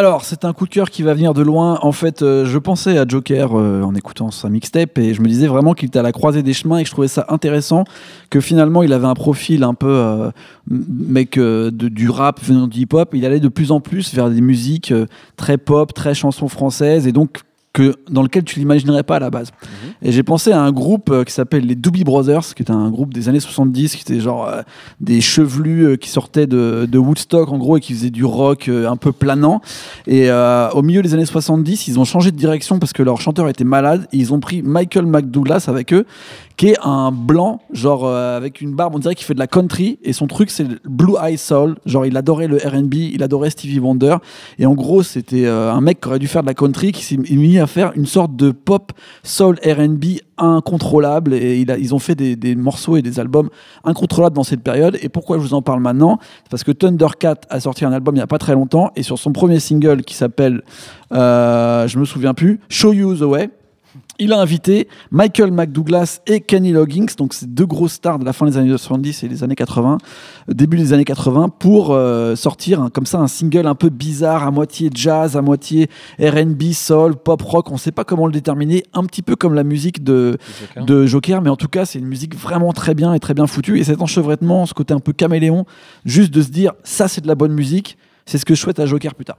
Alors, c'est un coup de cœur qui va venir de loin. En fait, euh, je pensais à Joker euh, en écoutant sa mixtape et je me disais vraiment qu'il était à la croisée des chemins et que je trouvais ça intéressant que finalement il avait un profil un peu euh, mec de, du rap venant du hip-hop. Il allait de plus en plus vers des musiques très pop, très chansons françaises et donc que, dans lequel tu l'imaginerais pas à la base. Et j'ai pensé à un groupe euh, qui s'appelle les Doobie Brothers, qui est un groupe des années 70, qui était genre euh, des chevelus euh, qui sortaient de, de Woodstock en gros et qui faisaient du rock un peu planant. Et au milieu des années 70, ils ont changé de direction parce que leur chanteur était malade. Et ils ont pris Michael McDouglas avec eux, qui est un blanc, genre euh, avec une barbe, on dirait qu'il fait de la country. Et son truc, c'est Blue Eye Soul. Genre, il adorait le RB, il adorait Stevie Wonder. Et en gros, c'était euh, un mec qui aurait dû faire de la country, qui s'est mis à faire une sorte de pop soul RB incontrôlable. Et ils ont fait des, des morceaux et des albums incontrôlables dans cette période. Et pourquoi je vous en parle maintenant? C'est parce que Thundercat a sorti un album il n'y a pas très longtemps. Et sur son premier single qui s'appelle, euh, je me souviens plus, Show You the Way. Il a invité Michael McDouglas et Kenny Loggins, donc c'est deux grosses stars de la fin des années 70 et des années 80, euh, début des années 80, pour euh, sortir comme ça un single un peu bizarre, à moitié jazz, à moitié R&B, soul, pop rock. On ne sait pas comment le déterminer, un petit peu comme la musique de, Joker. de Joker, mais en tout cas c'est une musique vraiment très bien et très bien foutue. Et cet enchevêtrement, ce côté un peu caméléon, juste de se dire ça c'est de la bonne musique, c'est ce que je souhaite à Joker plus tard.